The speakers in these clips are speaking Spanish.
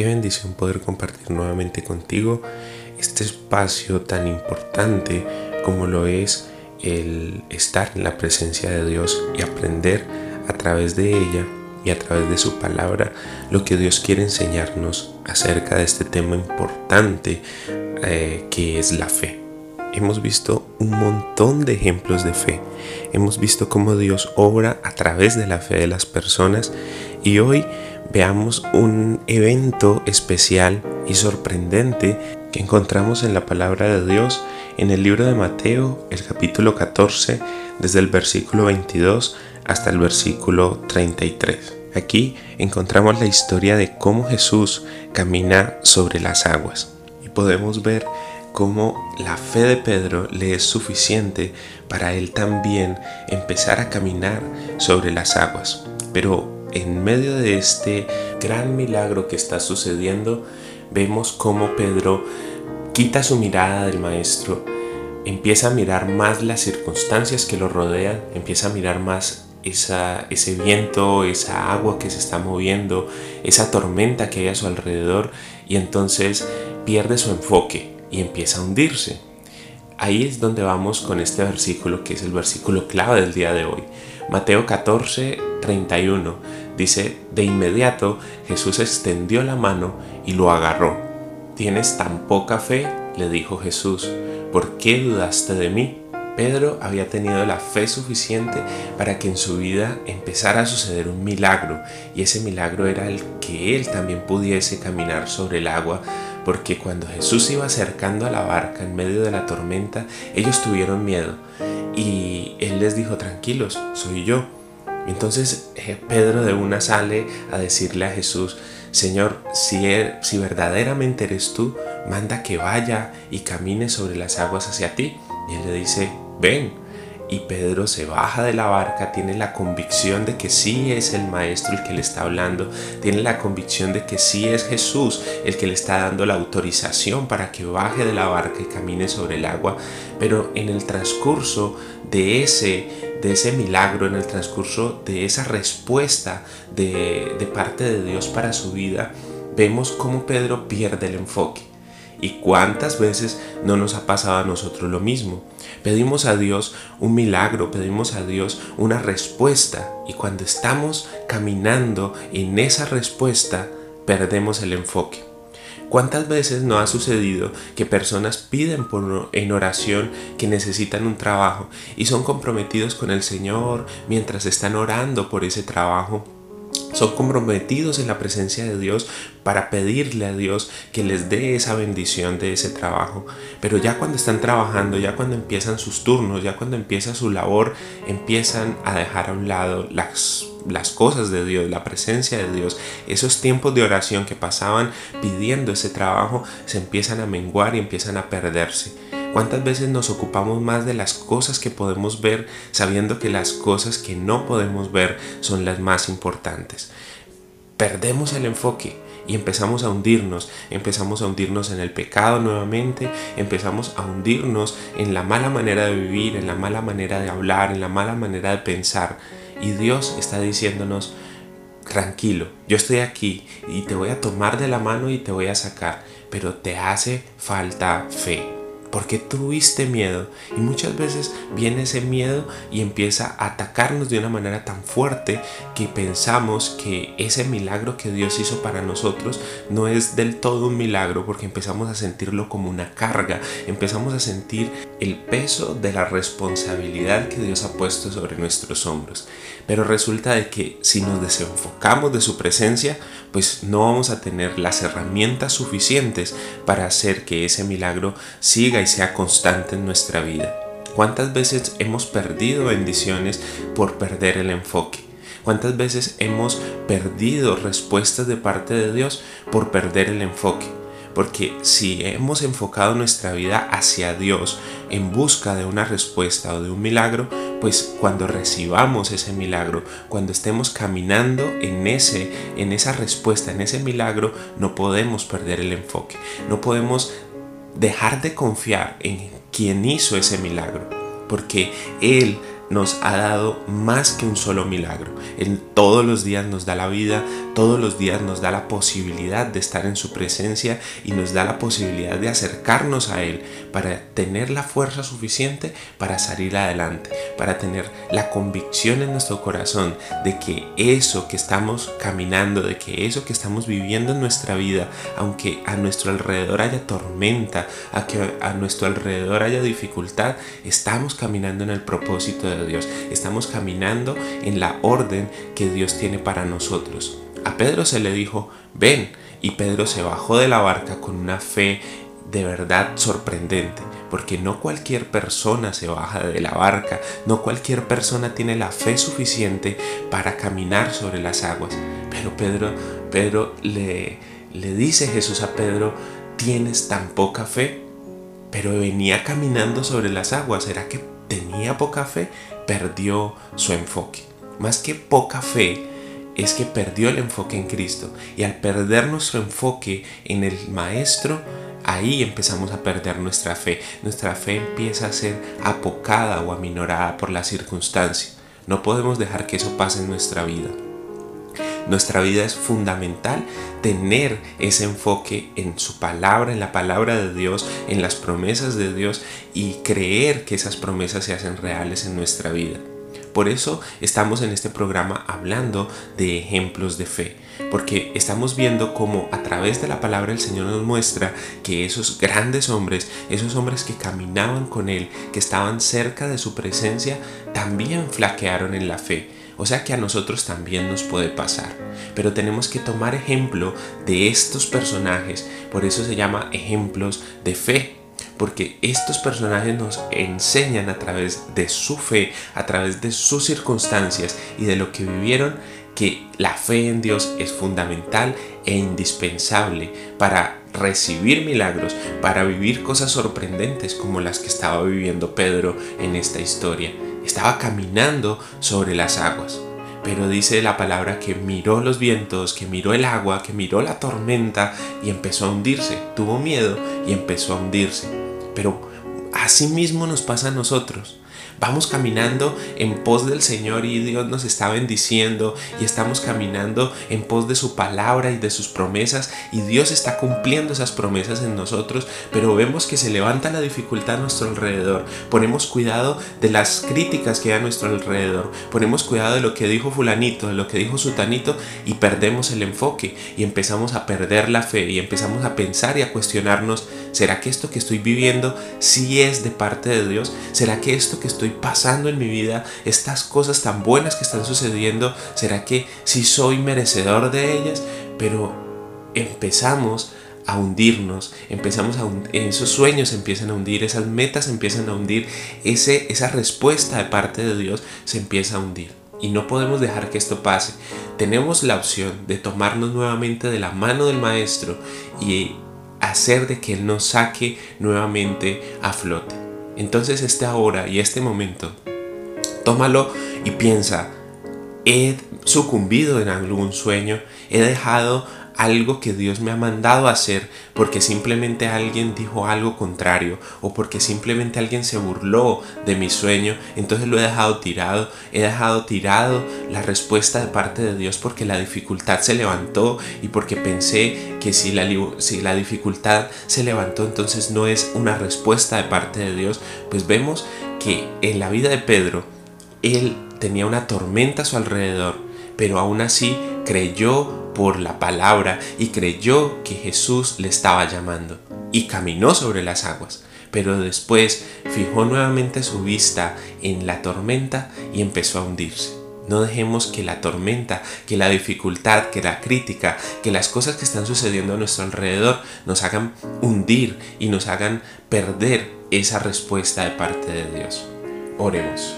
Qué bendición poder compartir nuevamente contigo este espacio tan importante como lo es el estar en la presencia de Dios y aprender a través de ella y a través de su palabra lo que Dios quiere enseñarnos acerca de este tema importante eh, que es la fe. Hemos visto un montón de ejemplos de fe. Hemos visto cómo Dios obra a través de la fe de las personas y hoy veamos un evento especial y sorprendente que encontramos en la palabra de Dios en el libro de Mateo, el capítulo 14, desde el versículo 22 hasta el versículo 33. Aquí encontramos la historia de cómo Jesús camina sobre las aguas y podemos ver cómo la fe de Pedro le es suficiente para él también empezar a caminar sobre las aguas. Pero en medio de este gran milagro que está sucediendo, vemos cómo Pedro quita su mirada del maestro, empieza a mirar más las circunstancias que lo rodean, empieza a mirar más ese viento, esa agua que se está moviendo, esa tormenta que hay a su alrededor y entonces pierde su enfoque y empieza a hundirse. Ahí es donde vamos con este versículo que es el versículo clave del día de hoy. Mateo 14, 31 dice, de inmediato Jesús extendió la mano y lo agarró. ¿Tienes tan poca fe? le dijo Jesús, ¿por qué dudaste de mí? Pedro había tenido la fe suficiente para que en su vida empezara a suceder un milagro, y ese milagro era el que él también pudiese caminar sobre el agua, porque cuando Jesús iba acercando a la barca en medio de la tormenta, ellos tuvieron miedo, y él les dijo, tranquilos, soy yo. Entonces eh, Pedro de una sale a decirle a Jesús, Señor, si, er, si verdaderamente eres tú, manda que vaya y camine sobre las aguas hacia ti. Y él le dice, ven. Y Pedro se baja de la barca, tiene la convicción de que sí es el maestro el que le está hablando, tiene la convicción de que sí es Jesús el que le está dando la autorización para que baje de la barca y camine sobre el agua, pero en el transcurso de ese, de ese milagro, en el transcurso de esa respuesta de, de parte de Dios para su vida, vemos cómo Pedro pierde el enfoque. ¿Y cuántas veces no nos ha pasado a nosotros lo mismo? Pedimos a Dios un milagro, pedimos a Dios una respuesta y cuando estamos caminando en esa respuesta perdemos el enfoque. ¿Cuántas veces no ha sucedido que personas piden por, en oración que necesitan un trabajo y son comprometidos con el Señor mientras están orando por ese trabajo? Son comprometidos en la presencia de Dios para pedirle a Dios que les dé esa bendición de ese trabajo. Pero ya cuando están trabajando, ya cuando empiezan sus turnos, ya cuando empieza su labor, empiezan a dejar a un lado las, las cosas de Dios, la presencia de Dios. Esos tiempos de oración que pasaban pidiendo ese trabajo se empiezan a menguar y empiezan a perderse. ¿Cuántas veces nos ocupamos más de las cosas que podemos ver sabiendo que las cosas que no podemos ver son las más importantes? Perdemos el enfoque y empezamos a hundirnos, empezamos a hundirnos en el pecado nuevamente, empezamos a hundirnos en la mala manera de vivir, en la mala manera de hablar, en la mala manera de pensar. Y Dios está diciéndonos, tranquilo, yo estoy aquí y te voy a tomar de la mano y te voy a sacar, pero te hace falta fe porque tuviste miedo. Y muchas veces viene ese miedo y empieza a atacarnos de una manera tan fuerte que pensamos que ese milagro que Dios hizo para nosotros no es del todo un milagro porque empezamos a sentirlo como una carga, empezamos a sentir el peso de la responsabilidad que Dios ha puesto sobre nuestros hombros. Pero resulta de que si nos desenfocamos de su presencia, pues no vamos a tener las herramientas suficientes para hacer que ese milagro siga y sea constante en nuestra vida. ¿Cuántas veces hemos perdido bendiciones por perder el enfoque? ¿Cuántas veces hemos perdido respuestas de parte de Dios por perder el enfoque? Porque si hemos enfocado nuestra vida hacia Dios en busca de una respuesta o de un milagro, pues cuando recibamos ese milagro, cuando estemos caminando en ese en esa respuesta, en ese milagro, no podemos perder el enfoque. No podemos dejar de confiar en quien hizo ese milagro, porque él nos ha dado más que un solo milagro. Él todos los días nos da la vida, todos los días nos da la posibilidad de estar en su presencia y nos da la posibilidad de acercarnos a Él para tener la fuerza suficiente para salir adelante, para tener la convicción en nuestro corazón de que eso que estamos caminando, de que eso que estamos viviendo en nuestra vida, aunque a nuestro alrededor haya tormenta, a que a nuestro alrededor haya dificultad, estamos caminando en el propósito de Dios. Estamos caminando en la orden que Dios tiene para nosotros. A Pedro se le dijo, ven, y Pedro se bajó de la barca con una fe de verdad sorprendente, porque no cualquier persona se baja de la barca, no cualquier persona tiene la fe suficiente para caminar sobre las aguas. Pero Pedro, Pedro le, le dice Jesús a Pedro, tienes tan poca fe, pero venía caminando sobre las aguas, ¿será que tenía poca fe? perdió su enfoque. Más que poca fe, es que perdió el enfoque en Cristo. Y al perder nuestro enfoque en el Maestro, ahí empezamos a perder nuestra fe. Nuestra fe empieza a ser apocada o aminorada por la circunstancia. No podemos dejar que eso pase en nuestra vida. Nuestra vida es fundamental tener ese enfoque en su palabra, en la palabra de Dios, en las promesas de Dios y creer que esas promesas se hacen reales en nuestra vida. Por eso estamos en este programa hablando de ejemplos de fe, porque estamos viendo cómo a través de la palabra el Señor nos muestra que esos grandes hombres, esos hombres que caminaban con Él, que estaban cerca de su presencia, también flaquearon en la fe o sea que a nosotros también nos puede pasar. Pero tenemos que tomar ejemplo de estos personajes. Por eso se llama ejemplos de fe. Porque estos personajes nos enseñan a través de su fe, a través de sus circunstancias y de lo que vivieron, que la fe en Dios es fundamental e indispensable para recibir milagros, para vivir cosas sorprendentes como las que estaba viviendo Pedro en esta historia estaba caminando sobre las aguas. Pero dice la palabra que miró los vientos, que miró el agua, que miró la tormenta y empezó a hundirse. Tuvo miedo y empezó a hundirse. Pero así mismo nos pasa a nosotros. Vamos caminando en pos del Señor y Dios nos está bendiciendo y estamos caminando en pos de su palabra y de sus promesas y Dios está cumpliendo esas promesas en nosotros, pero vemos que se levanta la dificultad a nuestro alrededor. Ponemos cuidado de las críticas que hay a nuestro alrededor. Ponemos cuidado de lo que dijo fulanito, de lo que dijo sutanito y perdemos el enfoque y empezamos a perder la fe y empezamos a pensar y a cuestionarnos, ¿será que esto que estoy viviendo sí es de parte de Dios? ¿Será que esto que estoy pasando en mi vida, estas cosas tan buenas que están sucediendo, ¿será que sí soy merecedor de ellas? Pero empezamos a hundirnos, empezamos a esos sueños empiezan a hundir, esas metas empiezan a hundir, ese, esa respuesta de parte de Dios se empieza a hundir. Y no podemos dejar que esto pase. Tenemos la opción de tomarnos nuevamente de la mano del Maestro y hacer de que Él nos saque nuevamente a flote. Entonces este ahora y este momento, tómalo y piensa, he sucumbido en algún sueño, he dejado algo que Dios me ha mandado hacer porque simplemente alguien dijo algo contrario o porque simplemente alguien se burló de mi sueño, entonces lo he dejado tirado, he dejado tirado la respuesta de parte de Dios porque la dificultad se levantó y porque pensé que si la, si la dificultad se levantó entonces no es una respuesta de parte de Dios, pues vemos que en la vida de Pedro él tenía una tormenta a su alrededor, pero aún así creyó por la palabra y creyó que Jesús le estaba llamando y caminó sobre las aguas. Pero después fijó nuevamente su vista en la tormenta y empezó a hundirse. No dejemos que la tormenta, que la dificultad, que la crítica, que las cosas que están sucediendo a nuestro alrededor nos hagan hundir y nos hagan perder esa respuesta de parte de Dios. Oremos.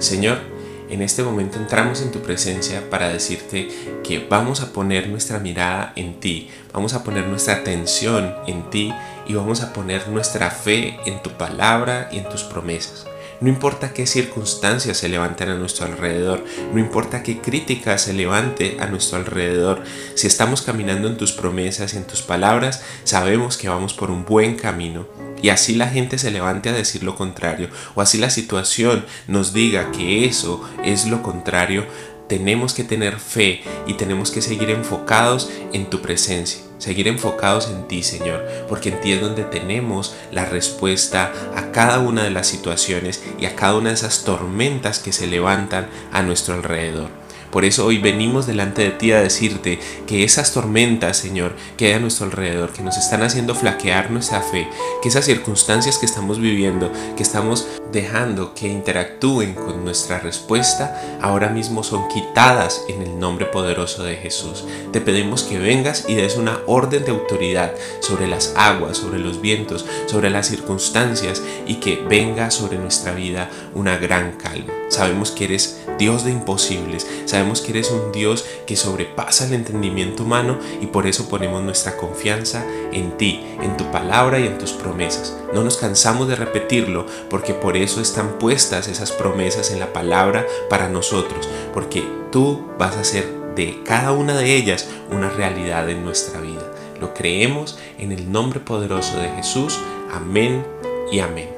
Señor, en este momento entramos en tu presencia para decirte que vamos a poner nuestra mirada en ti, vamos a poner nuestra atención en ti y vamos a poner nuestra fe en tu palabra y en tus promesas. No importa qué circunstancias se levanten a nuestro alrededor, no importa qué crítica se levante a nuestro alrededor, si estamos caminando en tus promesas y en tus palabras, sabemos que vamos por un buen camino. Y así la gente se levante a decir lo contrario, o así la situación nos diga que eso es lo contrario, tenemos que tener fe y tenemos que seguir enfocados en tu presencia, seguir enfocados en ti, Señor, porque en ti es donde tenemos la respuesta a cada una de las situaciones y a cada una de esas tormentas que se levantan a nuestro alrededor. Por eso hoy venimos delante de ti a decirte que esas tormentas, Señor, que hay a nuestro alrededor, que nos están haciendo flaquear nuestra fe, que esas circunstancias que estamos viviendo, que estamos dejando que interactúen con nuestra respuesta, ahora mismo son quitadas en el nombre poderoso de Jesús. Te pedimos que vengas y des una orden de autoridad sobre las aguas, sobre los vientos, sobre las circunstancias y que venga sobre nuestra vida una gran calma. Sabemos que eres Dios de imposibles, sabemos que eres un Dios que sobrepasa el entendimiento humano y por eso ponemos nuestra confianza en ti, en tu palabra y en tus promesas. No nos cansamos de repetirlo porque por eso están puestas esas promesas en la palabra para nosotros, porque tú vas a hacer de cada una de ellas una realidad en nuestra vida. Lo creemos en el nombre poderoso de Jesús. Amén y amén.